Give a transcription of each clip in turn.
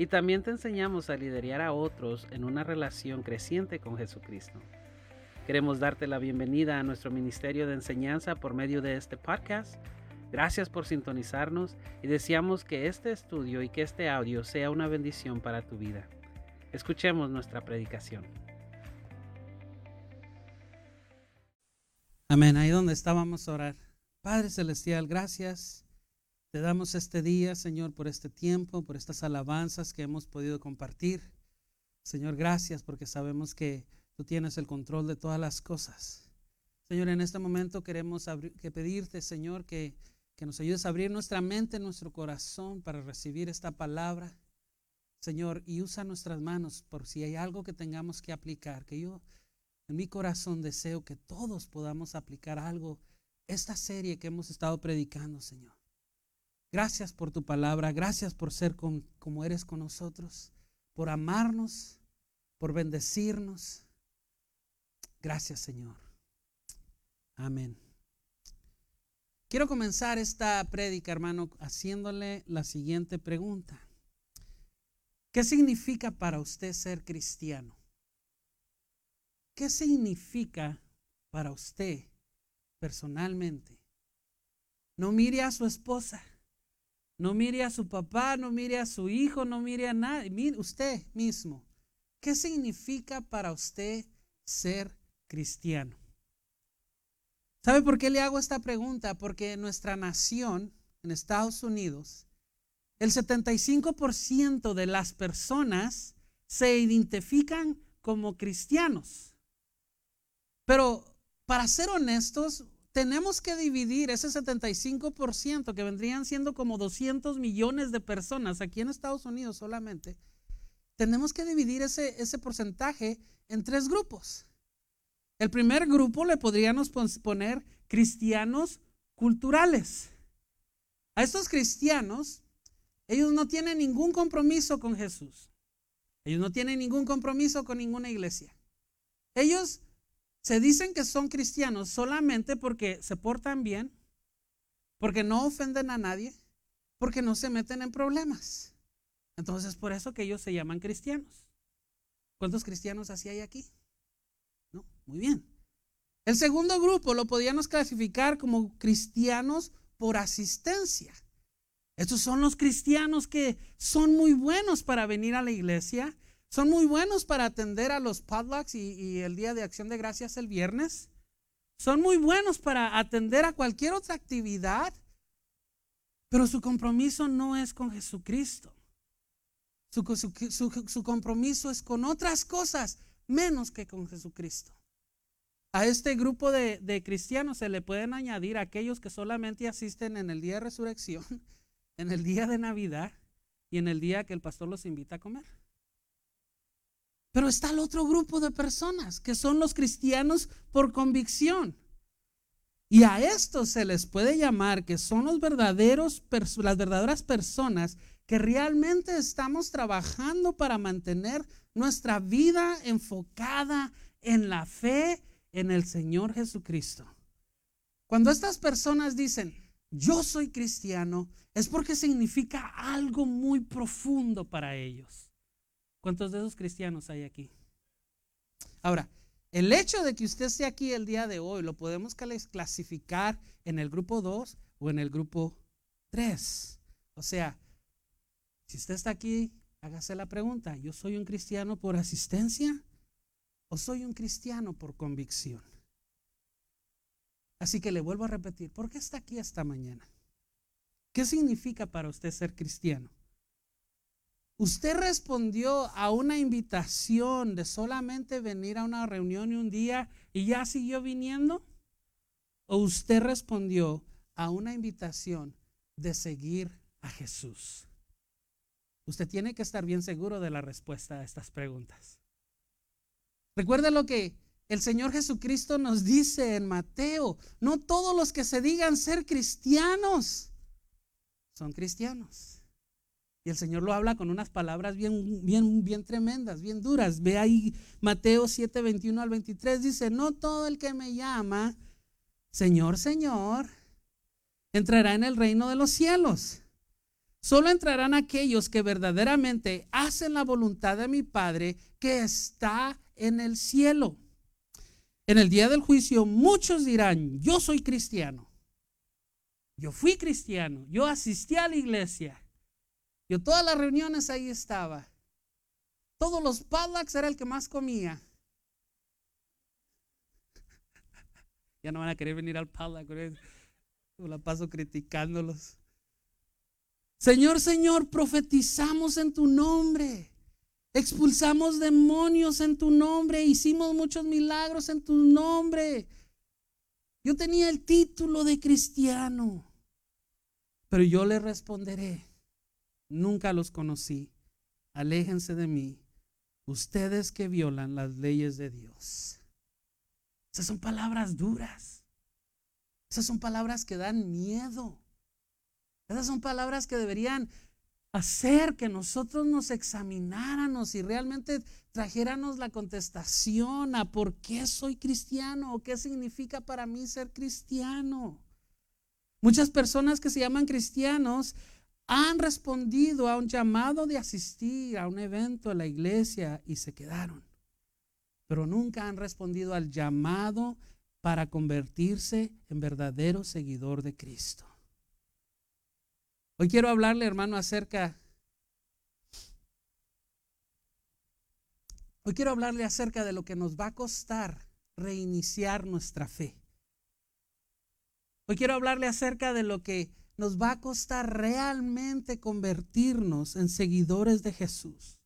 y también te enseñamos a liderar a otros en una relación creciente con Jesucristo. Queremos darte la bienvenida a nuestro ministerio de enseñanza por medio de este podcast. Gracias por sintonizarnos y deseamos que este estudio y que este audio sea una bendición para tu vida. Escuchemos nuestra predicación. Amén. Ahí donde estábamos a orar. Padre Celestial, gracias te damos este día, Señor, por este tiempo, por estas alabanzas que hemos podido compartir. Señor, gracias porque sabemos que tú tienes el control de todas las cosas. Señor, en este momento queremos que pedirte, Señor, que, que nos ayudes a abrir nuestra mente, nuestro corazón para recibir esta palabra. Señor, y usa nuestras manos por si hay algo que tengamos que aplicar, que yo en mi corazón deseo que todos podamos aplicar algo, esta serie que hemos estado predicando, Señor. Gracias por tu palabra, gracias por ser como eres con nosotros, por amarnos, por bendecirnos. Gracias Señor. Amén. Quiero comenzar esta prédica, hermano, haciéndole la siguiente pregunta. ¿Qué significa para usted ser cristiano? ¿Qué significa para usted personalmente? No mire a su esposa. No mire a su papá, no mire a su hijo, no mire a nadie. Mire usted mismo. ¿Qué significa para usted ser cristiano? ¿Sabe por qué le hago esta pregunta? Porque en nuestra nación, en Estados Unidos, el 75% de las personas se identifican como cristianos. Pero para ser honestos, tenemos que dividir ese 75% que vendrían siendo como 200 millones de personas aquí en Estados Unidos solamente. Tenemos que dividir ese, ese porcentaje en tres grupos. El primer grupo le podríamos poner cristianos culturales. A estos cristianos, ellos no tienen ningún compromiso con Jesús. Ellos no tienen ningún compromiso con ninguna iglesia. Ellos se dicen que son cristianos solamente porque se portan bien, porque no ofenden a nadie, porque no se meten en problemas. Entonces, por eso que ellos se llaman cristianos. ¿Cuántos cristianos así hay aquí? No, muy bien. El segundo grupo lo podíamos clasificar como cristianos por asistencia. Estos son los cristianos que son muy buenos para venir a la iglesia, son muy buenos para atender a los padlocks y, el día de acción de gracias el viernes. Son muy buenos para atender a cualquier otra actividad, pero su compromiso no es con Jesucristo. Su, compromiso es con otras cosas menos que con Jesucristo. A este grupo de, de, cristianos se le pueden añadir aquellos que solamente asisten en el día de resurrección, en el día de Navidad y en el día que el pastor los invita a comer. Pero está el otro grupo de personas que son los cristianos por convicción. Y a estos se les puede llamar que son los verdaderos, las verdaderas personas que realmente estamos trabajando para mantener nuestra vida enfocada en la fe en el Señor Jesucristo. Cuando estas personas dicen, yo soy cristiano, es porque significa algo muy profundo para ellos. ¿Cuántos de esos cristianos hay aquí? Ahora, el hecho de que usted esté aquí el día de hoy lo podemos clasificar en el grupo 2 o en el grupo 3. O sea, si usted está aquí, hágase la pregunta, ¿yo soy un cristiano por asistencia o soy un cristiano por convicción? Así que le vuelvo a repetir, ¿por qué está aquí esta mañana? ¿Qué significa para usted ser cristiano? ¿Usted respondió a una invitación de solamente venir a una reunión y un día y ya siguió viniendo? ¿O usted respondió a una invitación de seguir a Jesús? Usted tiene que estar bien seguro de la respuesta a estas preguntas. Recuerda lo que el Señor Jesucristo nos dice en Mateo, no todos los que se digan ser cristianos son cristianos. El Señor lo habla con unas palabras bien, bien, bien tremendas, bien duras. Ve ahí Mateo 7, 21 al 23, dice, no todo el que me llama, Señor, Señor, entrará en el reino de los cielos. Solo entrarán aquellos que verdaderamente hacen la voluntad de mi Padre que está en el cielo. En el día del juicio muchos dirán, yo soy cristiano, yo fui cristiano, yo asistí a la iglesia, yo todas las reuniones ahí estaba, todos los padlocks era el que más comía. Ya no van a querer venir al padlock, yo la paso criticándolos. Señor, Señor, profetizamos en tu nombre. Expulsamos demonios en tu nombre, hicimos muchos milagros en tu nombre. Yo tenía el título de cristiano, pero yo le responderé, nunca los conocí, aléjense de mí, ustedes que violan las leyes de Dios. Esas son palabras duras, esas son palabras que dan miedo, esas son palabras que deberían hacer que nosotros nos examináramos y realmente trajéramos la contestación a por qué soy cristiano o qué significa para mí ser cristiano. Muchas personas que se llaman cristianos han respondido a un llamado de asistir a un evento en la iglesia y se quedaron, pero nunca han respondido al llamado para convertirse en verdadero seguidor de Cristo. Hoy quiero hablarle, hermano, acerca... Hoy quiero hablarle acerca de lo que nos va a costar reiniciar nuestra fe. Hoy quiero hablarle acerca de lo que nos va a costar realmente convertirnos en seguidores de Jesús.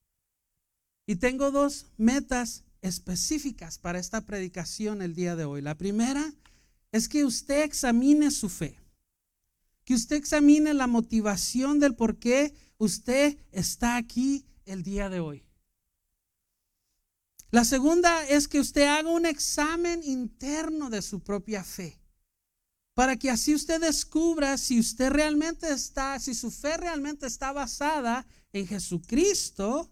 Y tengo dos metas específicas para esta predicación el día de hoy. La primera es que usted examine su fe que usted examine la motivación del por qué usted está aquí el día de hoy. La segunda es que usted haga un examen interno de su propia fe, para que así usted descubra si usted realmente está, si su fe realmente está basada en Jesucristo,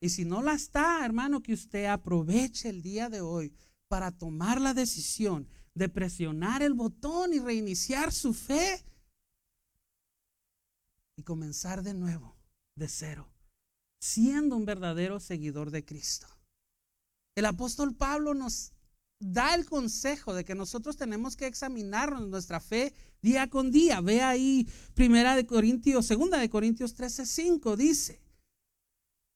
y si no la está, hermano, que usted aproveche el día de hoy para tomar la decisión de presionar el botón y reiniciar su fe y comenzar de nuevo, de cero, siendo un verdadero seguidor de Cristo. El apóstol Pablo nos da el consejo de que nosotros tenemos que examinarnos nuestra fe día con día. Ve ahí Primera de Corintios, Segunda de Corintios 13, 5 dice,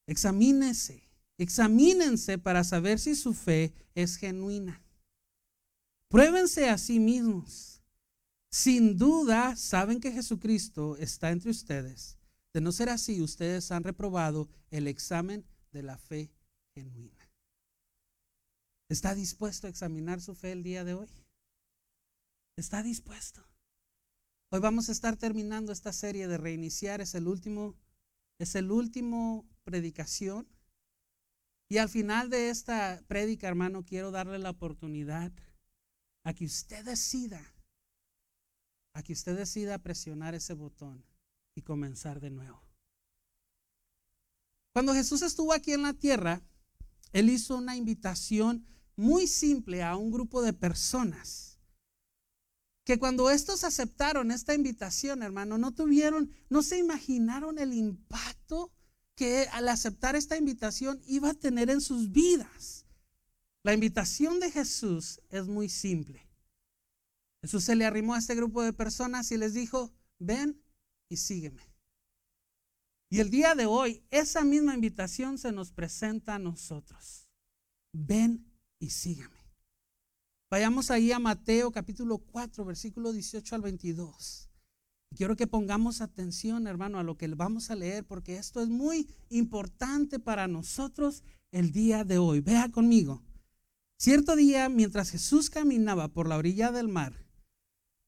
examínese, examínense para saber si su fe es genuina. Pruébense a sí mismos sin duda saben que Jesucristo está entre ustedes. De no ser así, ustedes han reprobado el examen de la fe genuina. ¿Está dispuesto a examinar su fe el día de hoy? ¿Está dispuesto? Hoy vamos a estar terminando esta serie de reiniciar, es el último es el último predicación. Y al final de esta prédica, hermano, quiero darle la oportunidad a que usted decida a que usted decida presionar ese botón y comenzar de nuevo. Cuando Jesús estuvo aquí en la tierra, Él hizo una invitación muy simple a un grupo de personas que cuando estos aceptaron esta invitación, hermano, no tuvieron, no se imaginaron el impacto que al aceptar esta invitación iba a tener en sus vidas. La invitación de Jesús es muy simple. Jesús se le arrimó a este grupo de personas y les dijo, ven y sígueme. Y el día de hoy, esa misma invitación se nos presenta a nosotros. Ven y sígueme. Vayamos ahí a Mateo capítulo 4, versículo 18 al 22. Quiero que pongamos atención, hermano, a lo que vamos a leer, porque esto es muy importante para nosotros el día de hoy. Vea conmigo. Cierto día, mientras Jesús caminaba por la orilla del mar,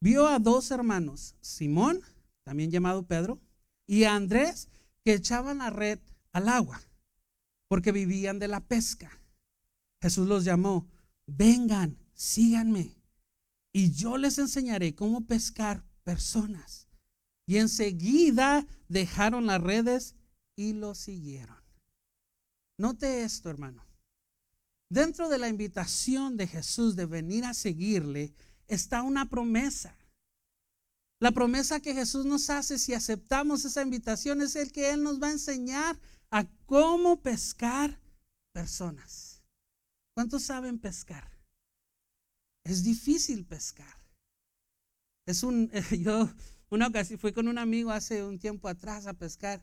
vio a dos hermanos, Simón, también llamado Pedro, y a Andrés, que echaban la red al agua, porque vivían de la pesca. Jesús los llamó, vengan, síganme, y yo les enseñaré cómo pescar personas. Y enseguida dejaron las redes y lo siguieron. Note esto, hermano. Dentro de la invitación de Jesús de venir a seguirle está una promesa. La promesa que Jesús nos hace si aceptamos esa invitación es el que Él nos va a enseñar a cómo pescar personas. ¿Cuántos saben pescar? Es difícil pescar. Es un, yo una ocasión fui con un amigo hace un tiempo atrás a pescar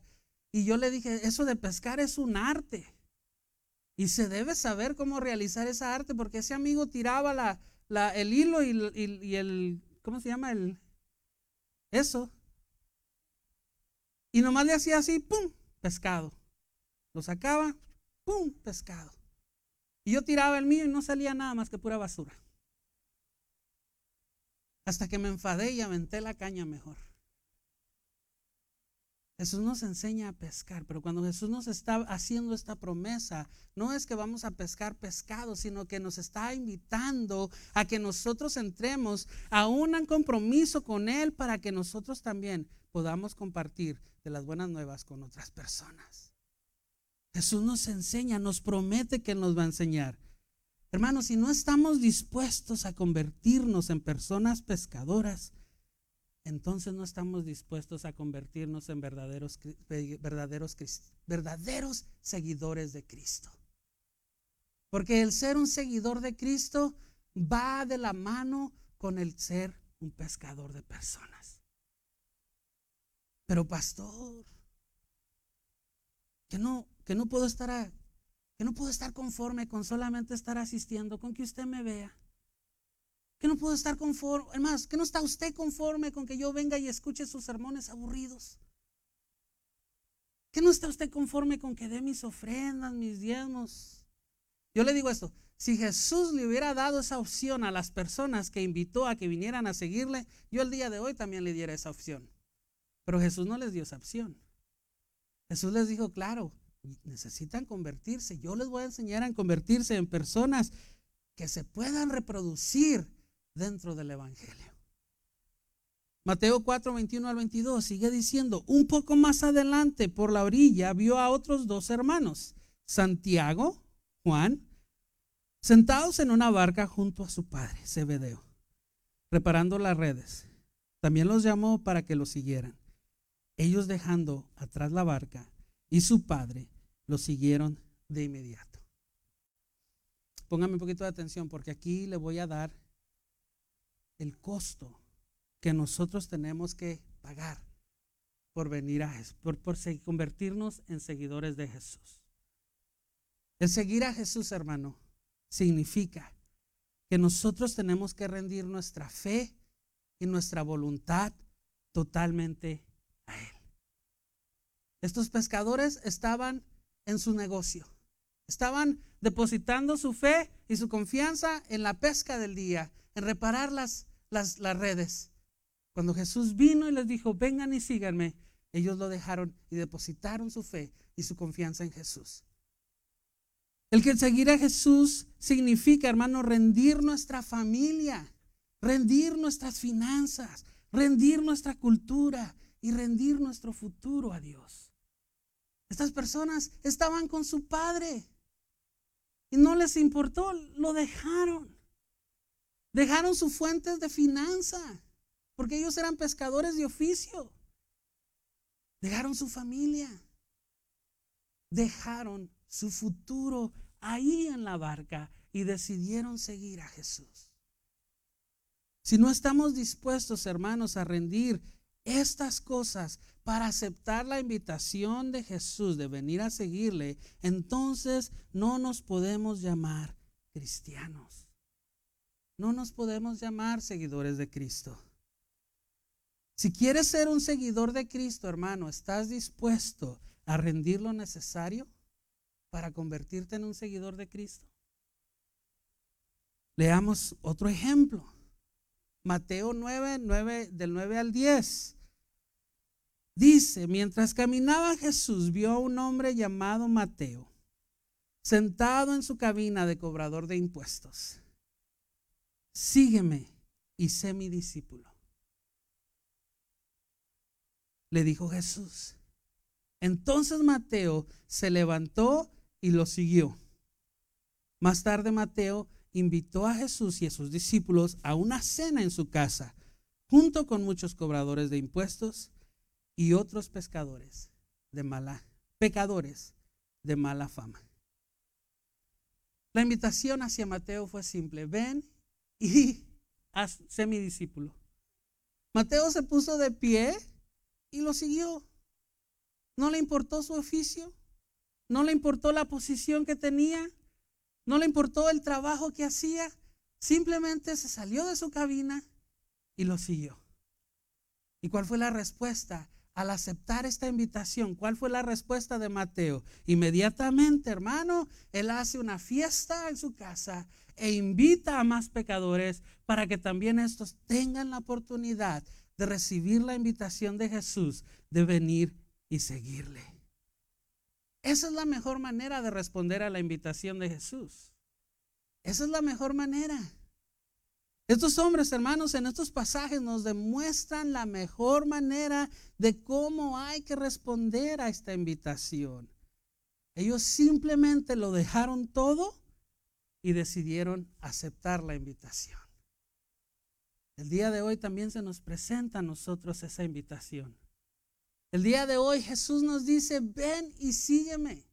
y yo le dije, eso de pescar es un arte. Y se debe saber cómo realizar esa arte porque ese amigo tiraba la, la, el hilo y, y el, ¿cómo se llama? El, eso. Y nomás le hacía así, ¡pum! Pescado. Lo sacaba, ¡pum! Pescado. Y yo tiraba el mío y no salía nada más que pura basura. Hasta que me enfadé y aventé la caña mejor. Jesús nos enseña a pescar, pero cuando Jesús nos está haciendo esta promesa, no es que vamos a pescar pescado, sino que nos está invitando a que nosotros entremos a un compromiso con Él para que nosotros también podamos compartir de las buenas nuevas con otras personas. Jesús nos enseña, nos promete que nos va a enseñar. Hermanos, si no estamos dispuestos a convertirnos en personas pescadoras, entonces no estamos dispuestos a convertirnos en verdaderos, verdaderos, verdaderos seguidores de Cristo. Porque el ser un seguidor de Cristo va de la mano con el ser un pescador de personas. Pero pastor, que no, que no puedo estar que no puedo estar conforme con solamente estar asistiendo, con que usted me vea. Que no puedo estar conforme, además, que no está usted conforme con que yo venga y escuche sus sermones aburridos. Que no está usted conforme con que dé mis ofrendas, mis diezmos. Yo le digo esto, si Jesús le hubiera dado esa opción a las personas que invitó a que vinieran a seguirle, yo el día de hoy también le diera esa opción. Pero Jesús no les dio esa opción. Jesús les dijo, claro, necesitan convertirse. Yo les voy a enseñar a convertirse en personas que se puedan reproducir dentro del Evangelio. Mateo 4, 21 al 22 sigue diciendo, un poco más adelante por la orilla vio a otros dos hermanos, Santiago, Juan, sentados en una barca junto a su padre, Zebedeo, reparando las redes. También los llamó para que lo siguieran. Ellos dejando atrás la barca y su padre, lo siguieron de inmediato. Póngame un poquito de atención porque aquí le voy a dar el costo que nosotros tenemos que pagar por venir a Jesús, por, por convertirnos en seguidores de Jesús. El seguir a Jesús, hermano, significa que nosotros tenemos que rendir nuestra fe y nuestra voluntad totalmente. Estos pescadores estaban en su negocio. Estaban depositando su fe y su confianza en la pesca del día, en reparar las, las, redes. Cuando Jesús vino y les dijo, vengan y síganme, ellos lo dejaron y depositaron su fe y su confianza en Jesús. El que seguir a Jesús significa, hermano, rendir nuestra familia, rendir nuestras finanzas, rendir nuestra cultura y rendir nuestro futuro a Dios. Estas personas estaban con su padre y no les importó, lo dejaron. Dejaron sus fuentes de finanza, porque ellos eran pescadores de oficio. Dejaron su familia. Dejaron su futuro ahí en la barca y decidieron seguir a Jesús. Si no estamos dispuestos, hermanos, a rendir estas cosas para aceptar la invitación de Jesús de venir a seguirle, entonces no nos podemos llamar cristianos. No nos podemos llamar seguidores de Cristo. Si quieres ser un seguidor de Cristo, hermano, ¿estás dispuesto a rendir lo necesario para convertirte en un seguidor de Cristo? Leamos otro ejemplo. Mateo 9, 9 del 9 al 10. Dice, mientras caminaba Jesús vio a un hombre llamado Mateo sentado en su cabina de cobrador de impuestos. Sígueme y sé mi discípulo. Le dijo Jesús. Entonces Mateo se levantó y lo siguió. Más tarde Mateo invitó a Jesús y a sus discípulos a una cena en su casa, junto con muchos cobradores de impuestos y otros pescadores de mala, pecadores de mala fama. La invitación hacia Mateo fue simple, ven y sé mi discípulo. Mateo se puso de pie y lo siguió. No le importó su oficio, no le importó la posición que tenía, no le importó el trabajo que hacía, simplemente se salió de su cabina y lo siguió. ¿Y cuál fue la respuesta? Al aceptar esta invitación, ¿cuál fue la respuesta de Mateo? Inmediatamente, hermano, él hace una fiesta en su casa e invita a más pecadores para que también estos tengan la oportunidad de recibir la invitación de Jesús de venir y seguirle. Esa es la mejor manera de responder a la invitación de Jesús. Esa es la mejor manera. Estos hombres, hermanos, en estos pasajes nos demuestran la mejor manera de cómo hay que responder a esta invitación. Ellos simplemente lo dejaron todo y decidieron aceptar la invitación. El día de hoy también se nos presenta a nosotros esa invitación. El día de hoy Jesús nos dice, ven y sígueme.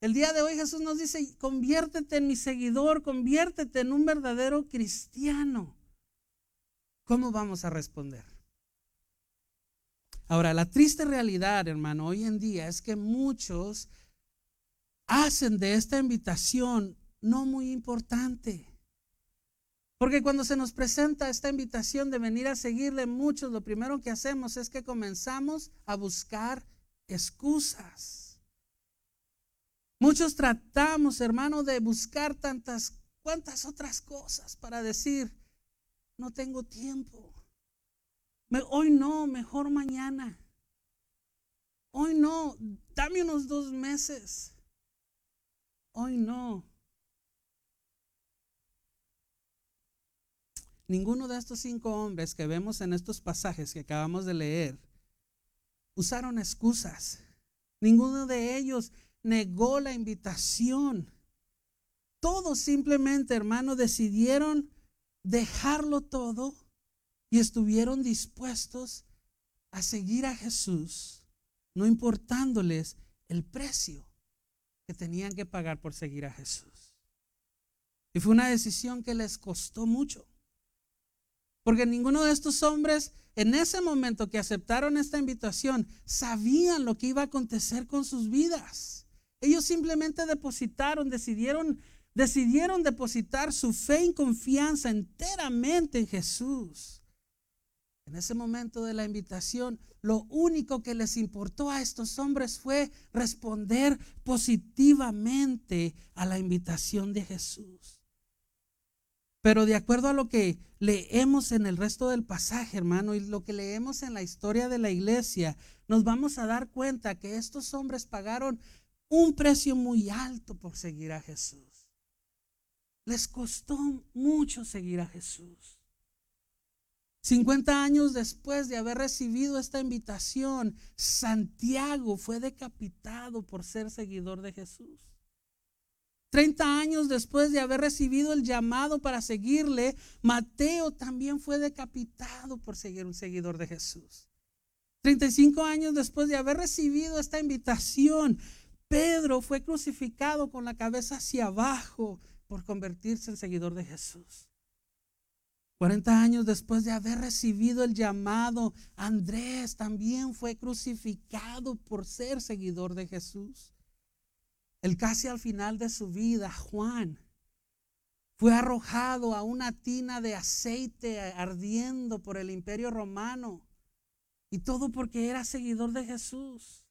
El día de hoy Jesús nos dice, conviértete en mi seguidor, conviértete en un verdadero cristiano. ¿Cómo vamos a responder? Ahora, la triste realidad, hermano, hoy en día es que muchos hacen de esta invitación no muy importante. Porque cuando se nos presenta esta invitación de venir a seguirle, muchos lo primero que hacemos es que comenzamos a buscar excusas. Muchos tratamos, hermano, de buscar tantas, cuantas otras cosas para decir, no tengo tiempo. hoy no, mejor mañana. Hoy no, dame unos dos meses. Hoy no, Ninguno de estos cinco hombres que vemos en estos pasajes que acabamos de leer usaron excusas. Ninguno de ellos negó la invitación. Todos simplemente, hermano, decidieron dejarlo todo y estuvieron dispuestos a seguir a Jesús, no importándoles el precio que tenían que pagar por seguir a Jesús. Y fue una decisión que les costó mucho. Porque ninguno de estos hombres en ese momento que aceptaron esta invitación sabían lo que iba a acontecer con sus vidas. Ellos simplemente depositaron, decidieron, decidieron depositar su fe y confianza enteramente en Jesús. En ese momento de la invitación, lo único que les importó a estos hombres fue responder positivamente a la invitación de Jesús. Pero de acuerdo a lo que leemos en el resto del pasaje, hermano, y lo que leemos en la historia de la iglesia, nos vamos a dar cuenta que estos hombres pagaron un precio muy alto por seguir a Jesús. Les costó mucho seguir a Jesús. 50 años después de haber recibido esta invitación, Santiago fue decapitado por ser seguidor de Jesús. 30 años después de haber recibido el llamado para seguirle, Mateo también fue decapitado por seguir un seguidor de Jesús. 35 años después de haber recibido esta invitación, Pedro fue crucificado con la cabeza hacia abajo por convertirse en seguidor de Jesús. 40 años después de haber recibido el llamado, Andrés también fue crucificado por ser seguidor de Jesús. El casi al final de su vida, Juan, fue arrojado a una tina de aceite ardiendo por el imperio romano. Y todo porque era seguidor de Jesús.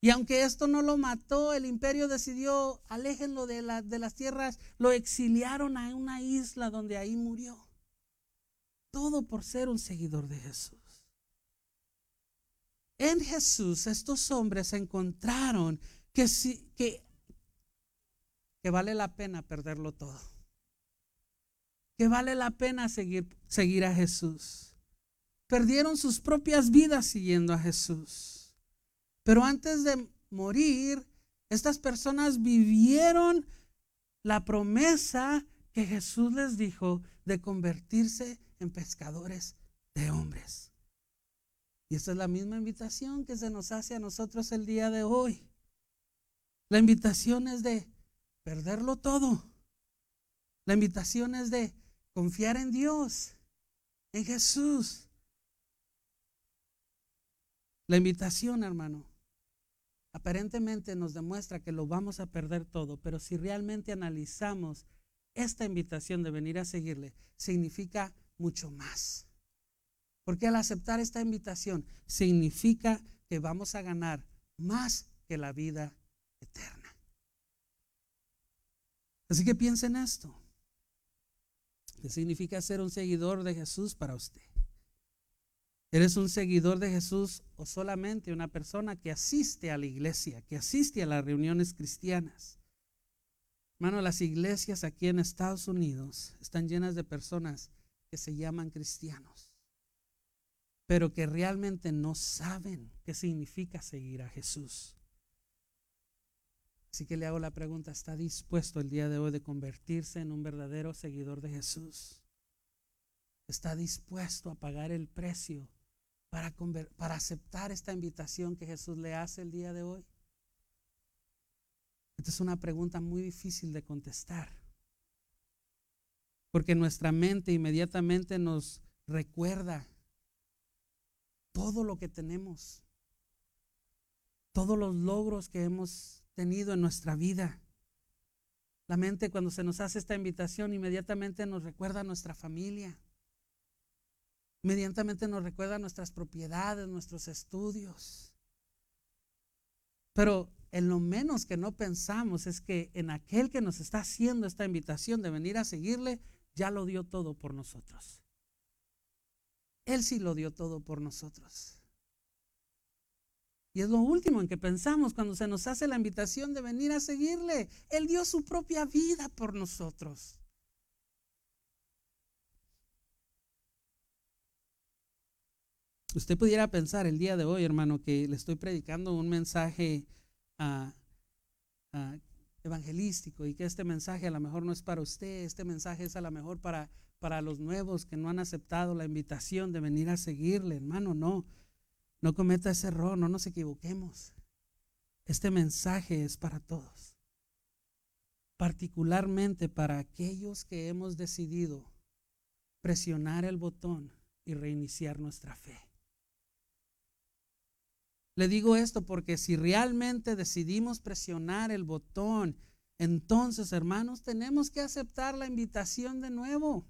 Y aunque esto no lo mató, el imperio decidió, aléjenlo de, de las tierras, lo exiliaron a una isla donde ahí murió. Todo por ser un seguidor de Jesús. En Jesús estos hombres encontraron que, si, que que vale la pena perderlo todo. Que vale la pena seguir, seguir a Jesús. Perdieron sus propias vidas siguiendo a Jesús. Pero antes de morir, estas personas vivieron la promesa que Jesús les dijo de convertirse en pescadores de hombres. Y esta es la misma invitación que se nos hace a nosotros el día de hoy. La invitación es de perderlo todo. La invitación es de confiar en Dios, en Jesús. La invitación, hermano, aparentemente nos demuestra que lo vamos a perder todo, pero si realmente analizamos esta invitación de venir a seguirle, significa mucho más. Porque al aceptar esta invitación significa que vamos a ganar más que la vida eterna. Así que piensen en esto. ¿Qué significa ser un seguidor de Jesús para usted? ¿Eres un seguidor de Jesús o solamente una persona que asiste a la iglesia, que asiste a las reuniones cristianas? Hermano, las iglesias aquí en Estados Unidos están llenas de personas que se llaman cristianos, pero que realmente no saben qué significa seguir a Jesús. Así que le hago la pregunta, ¿está dispuesto el día de hoy de convertirse en un verdadero seguidor de Jesús? ¿Está dispuesto a pagar el precio para, aceptar esta invitación que Jesús le hace el día de hoy? Esta es una pregunta muy difícil de contestar. Porque nuestra mente inmediatamente nos recuerda todo lo que tenemos, todos los logros que hemos tenido en nuestra vida. La mente cuando se nos hace esta invitación inmediatamente nos recuerda a nuestra familia. Inmediatamente nos recuerda a nuestras propiedades, nuestros estudios. Pero en lo menos que no pensamos es que en aquel que nos está haciendo esta invitación de venir a seguirle, ya lo dio todo por nosotros. Él sí lo dio todo por nosotros. Y es lo último en que pensamos cuando se nos hace la invitación de venir a seguirle. Él dio su propia vida por nosotros. Usted pudiera pensar el día de hoy, hermano, que le estoy predicando un mensaje ah, ah, evangelístico y que este mensaje a lo mejor no es para usted, este mensaje es a lo mejor para, para los nuevos que no han aceptado la invitación de venir a seguirle, hermano, no. No cometa ese error, no nos equivoquemos. Este mensaje es para todos, particularmente para aquellos que hemos decidido presionar el botón y reiniciar nuestra fe. Le digo esto porque si realmente decidimos presionar el botón, entonces, hermanos, tenemos que aceptar la invitación de nuevo.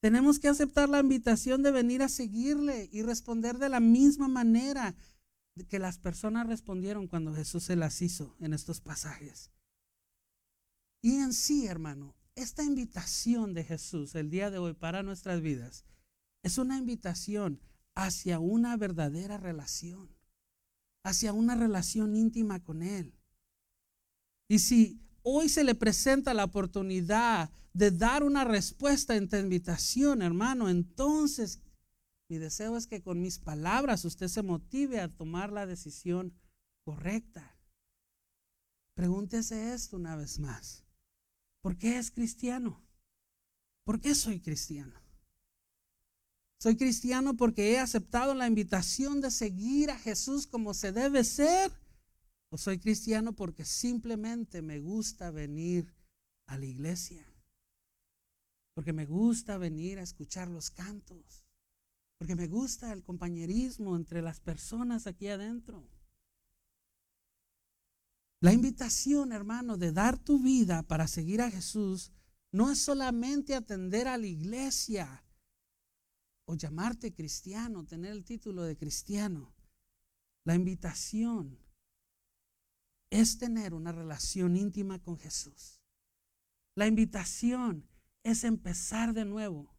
Tenemos que aceptar la invitación de venir a seguirle y responder de la misma manera que las personas respondieron cuando Jesús se las hizo en estos pasajes. Y en sí, hermano, esta invitación de Jesús el día de hoy para nuestras vidas es una invitación hacia una verdadera relación, hacia una relación íntima con Él. Y si hoy se le presenta la oportunidad de dar una respuesta a esta invitación, hermano, entonces mi deseo es que con mis palabras usted se motive a tomar la decisión correcta. Pregúntese esto una vez más. ¿Por qué es cristiano? ¿Por qué soy cristiano? Soy cristiano porque he aceptado la invitación de seguir a Jesús como se debe ser o soy cristiano porque simplemente me gusta venir a la iglesia. Porque me gusta venir a escuchar los cantos. Porque me gusta el compañerismo entre las personas aquí adentro. La invitación, hermano, de dar tu vida para seguir a Jesús no es solamente atender a la iglesia o llamarte cristiano, tener el título de cristiano. La invitación es tener una relación íntima con Jesús. La invitación es empezar de nuevo.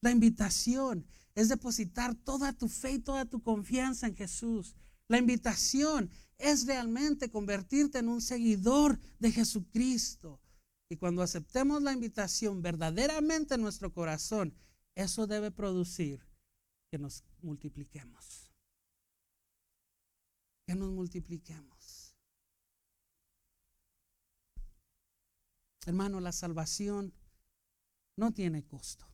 La invitación es depositar toda tu fe y toda tu confianza en Jesús. La invitación es realmente convertirte en un seguidor de Jesucristo. Y cuando aceptemos la invitación verdaderamente en nuestro corazón, eso debe producir que nos multipliquemos. Que nos multipliquemos. Hermano, la salvación no tiene costo.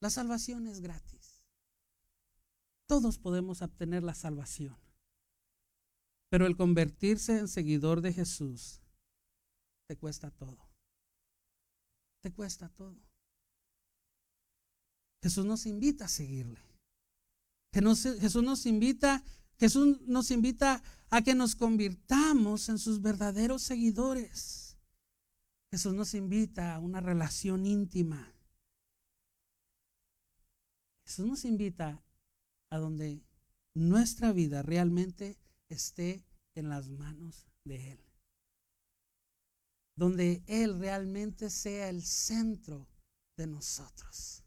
La salvación es gratis. Todos podemos obtener la salvación. Pero el convertirse en seguidor de Jesús te cuesta todo. Te cuesta todo. Jesús nos invita a seguirle. Jesús nos invita, Jesús nos invita a que nos convirtamos en sus verdaderos seguidores. Jesús nos invita a una relación íntima. Jesús nos invita a donde nuestra vida realmente esté en las manos de Él. Donde Él realmente sea el centro de nosotros.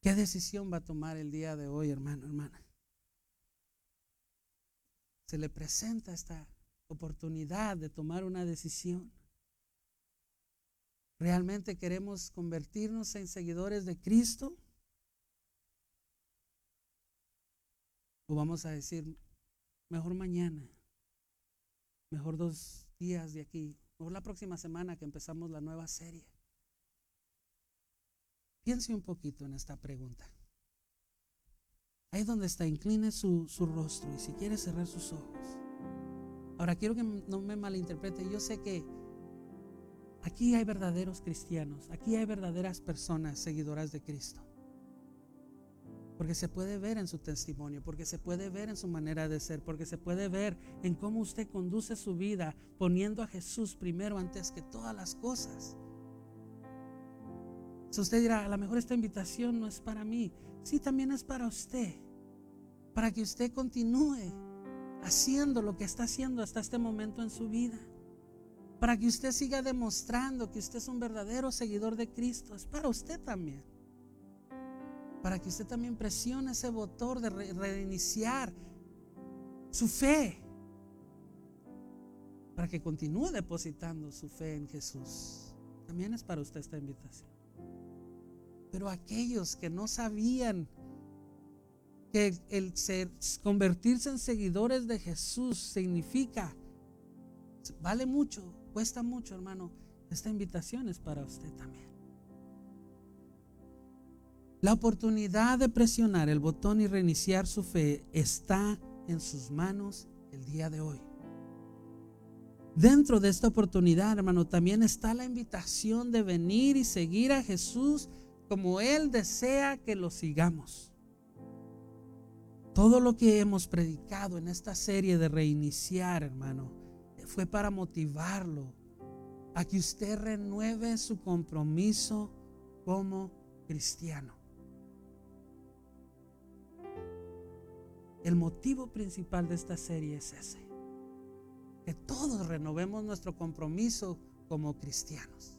¿Qué decisión va a tomar el día de hoy, hermano, hermana? Se le presenta esta oportunidad de tomar una decisión. ¿Realmente queremos convertirnos en seguidores de Cristo? O vamos a decir, mejor mañana, mejor dos días de aquí, o la próxima semana que empezamos la nueva serie. Piense un poquito en esta pregunta. Ahí donde está, incline su, su rostro y si quiere cerrar sus ojos. Ahora quiero que no me malinterprete. Yo sé que aquí hay verdaderos cristianos, aquí hay verdaderas personas seguidoras de Cristo. Porque se puede ver en su testimonio, porque se puede ver en su manera de ser, porque se puede ver en cómo usted conduce su vida poniendo a Jesús primero antes que todas las cosas. Si usted dirá, a lo mejor esta invitación no es para mí. Sí, también es para usted. Para que usted continúe haciendo lo que está haciendo hasta este momento en su vida. Para que usted siga demostrando que usted es un verdadero seguidor de Cristo. Es para usted también. Para que usted también presione ese botón de reiniciar su fe. Para que continúe depositando su fe en Jesús. También es para usted esta invitación. Pero aquellos que no sabían que el convertirse en seguidores de Jesús significa, vale mucho, cuesta mucho, hermano. Esta invitación es para usted también. La oportunidad de presionar el botón y reiniciar su fe está en sus manos el día de hoy. Dentro de esta oportunidad, hermano, también está la invitación de venir y seguir a Jesús como Él desea que lo sigamos. Todo lo que hemos predicado en esta serie de reiniciar, hermano, fue para motivarlo a que usted renueve su compromiso como cristiano. El motivo principal de esta serie es ese, que todos renovemos nuestro compromiso como cristianos.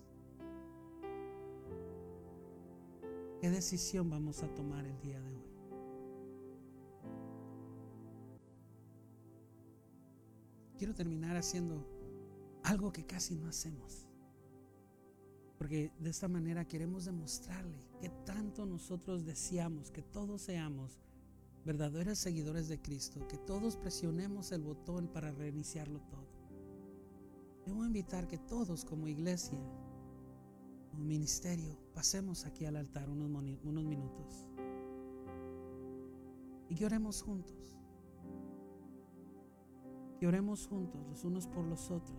¿Qué decisión vamos a tomar el día de hoy? Quiero terminar haciendo algo que casi no hacemos. Porque de esta manera queremos demostrarle que tanto nosotros deseamos que todos seamos verdaderos seguidores de Cristo, que todos presionemos el botón para reiniciarlo todo. A invitar que todos como iglesia, como ministerio, pasemos aquí al altar unos, unos minutos y que oremos juntos oremos juntos los unos por los otros.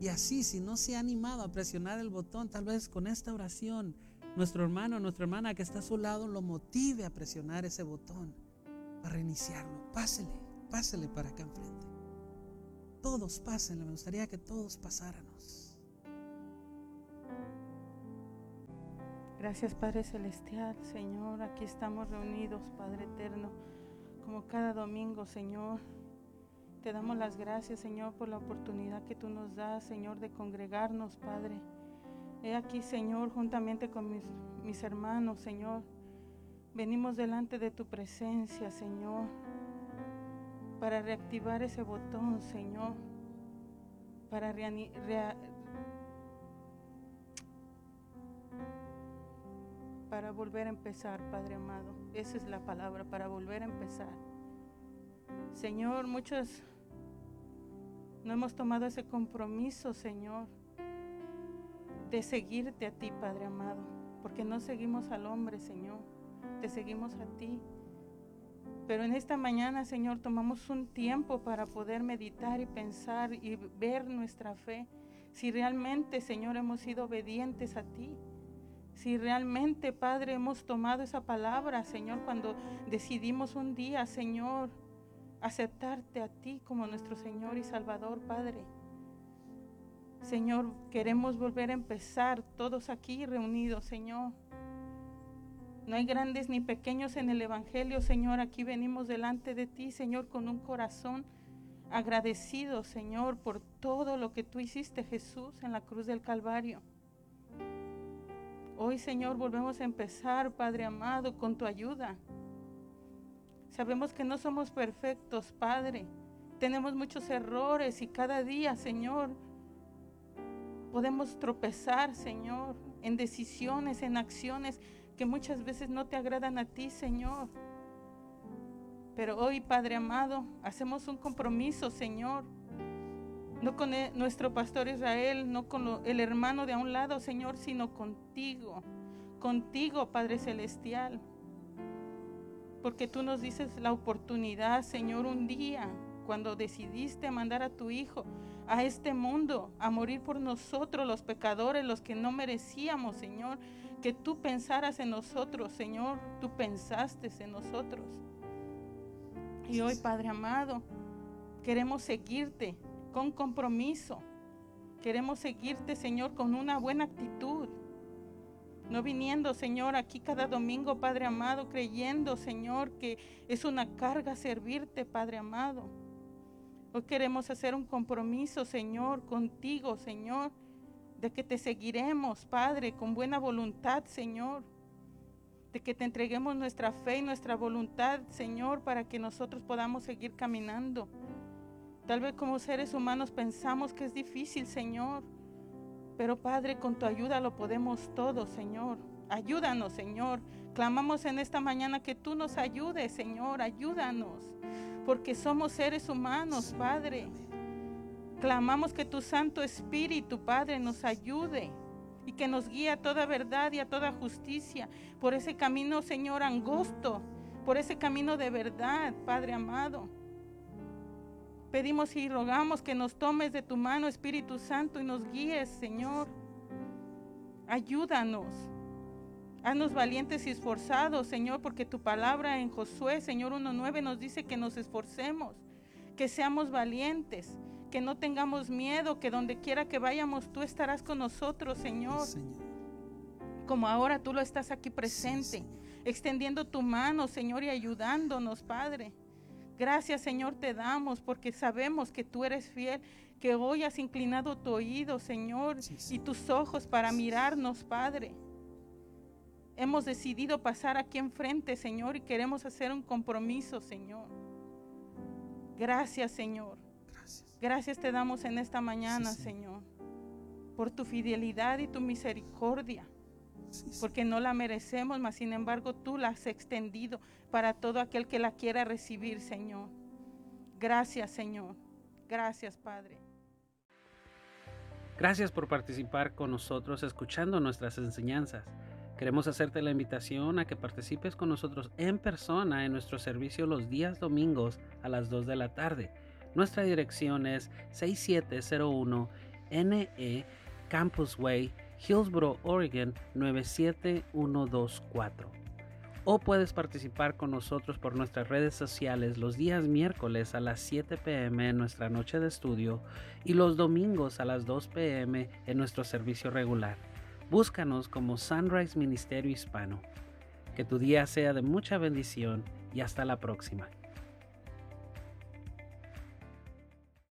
Y así, si no se ha animado a presionar el botón, tal vez con esta oración, nuestro hermano, nuestra hermana que está a su lado, lo motive a presionar ese botón para reiniciarlo. Pásele, pásele para acá enfrente. Todos pásenle, me gustaría que todos pasáramos. Gracias Padre Celestial, Señor. Aquí estamos reunidos, Padre Eterno, como cada domingo, Señor. Te damos las gracias, Señor, por la oportunidad que tú nos das, Señor, de congregarnos, Padre. He aquí, Señor, juntamente con mis, mis hermanos, Señor. Venimos delante de tu presencia, Señor, para reactivar ese botón, Señor, para para volver a empezar, Padre amado. Esa es la palabra, para volver a empezar. Señor, muchos no hemos tomado ese compromiso, Señor, de seguirte a ti, Padre amado, porque no seguimos al hombre, Señor, te seguimos a ti. Pero en esta mañana, Señor, tomamos un tiempo para poder meditar y pensar y ver nuestra fe. Si realmente, Señor, hemos sido obedientes a ti. Si realmente, Padre, hemos tomado esa palabra, Señor, cuando decidimos un día, Señor, aceptarte a ti como nuestro Señor y Salvador, Padre. Señor, queremos volver a empezar todos aquí reunidos, Señor. No hay grandes ni pequeños en el Evangelio, Señor. Aquí venimos delante de ti, Señor, con un corazón agradecido, Señor, por todo lo que tú hiciste, Jesús, en la cruz del Calvario. Hoy, Señor, volvemos a empezar, Padre amado, con tu ayuda. Sabemos que no somos perfectos, Padre. Tenemos muchos errores y cada día, Señor, podemos tropezar, Señor, en decisiones, en acciones que muchas veces no te agradan a ti, Señor. Pero hoy, Padre amado, hacemos un compromiso, Señor. No con e, nuestro pastor Israel, no con el hermano de a un lado, Señor, sino contigo. Contigo, Padre Celestial porque tú nos dices la oportunidad, Señor, un día, cuando decidiste mandar a tu Hijo a este mundo, a morir por nosotros, los pecadores, los que no merecíamos, Señor, que tú pensaras en nosotros, Señor, tú pensaste en nosotros. Y hoy, Padre amado, queremos seguirte con compromiso. Queremos seguirte, Señor, con una buena actitud. No viniendo, Señor, aquí cada domingo, Padre amado, creyendo, Señor, que es una carga servirte, Padre amado. Hoy queremos hacer un compromiso, Señor, contigo, Señor, de que te seguiremos, Padre, con buena voluntad, Señor. De que te entreguemos nuestra fe y nuestra voluntad, Señor, para que nosotros podamos seguir caminando. Tal vez como seres humanos pensamos que es difícil, Señor pero Padre, con tu ayuda lo podemos todo, Señor. Ayúdanos, Señor. Clamamos en esta mañana que tú nos ayudes, Señor. Ayúdanos. Porque somos seres humanos, Padre. Clamamos que tu Santo Espíritu, Padre, nos ayude y que nos guíe a toda verdad y a toda justicia por ese camino, Señor, angosto, por ese camino de verdad, Padre amado. Pedimos y rogamos que nos tomes de tu mano, Espíritu Santo, y nos guíes, Señor. Ayúdanos. Haznos valientes y esforzados, Señor, porque tu palabra en Josué, Señor 1.9, nos dice que nos esforcemos, que seamos valientes, que no tengamos miedo, que donde quiera que vayamos, tú estarás con nosotros, Señor. Como ahora tú lo estás aquí presente, extendiendo tu mano, Señor, y ayudándonos, Padre. Gracias Señor te damos porque sabemos que tú eres fiel, que hoy has inclinado tu oído Señor y tus ojos para mirarnos Padre. Hemos decidido pasar aquí enfrente Señor y queremos hacer un compromiso Señor. Gracias Señor. Gracias, te damos en esta mañana Señor por tu fidelidad y tu misericordia porque no la merecemos, mas sin embargo tú la has extendido para todo aquel que la quiera recibir, Señor. Gracias, Señor. Gracias, Padre. Gracias por participar con nosotros escuchando nuestras enseñanzas. Queremos hacerte la invitación a que participes con nosotros en persona en nuestro servicio los días domingos a las 2 de la tarde. Nuestra dirección es 6701 NE Campus Way Hillsboro, Oregon 97124. O puedes participar con nosotros por nuestras redes sociales los días miércoles a las 7 pm en nuestra noche de estudio y los domingos a las 2 pm en nuestro servicio regular. Búscanos como Sunrise Ministerio Hispano. Que tu día sea de mucha bendición y hasta la próxima.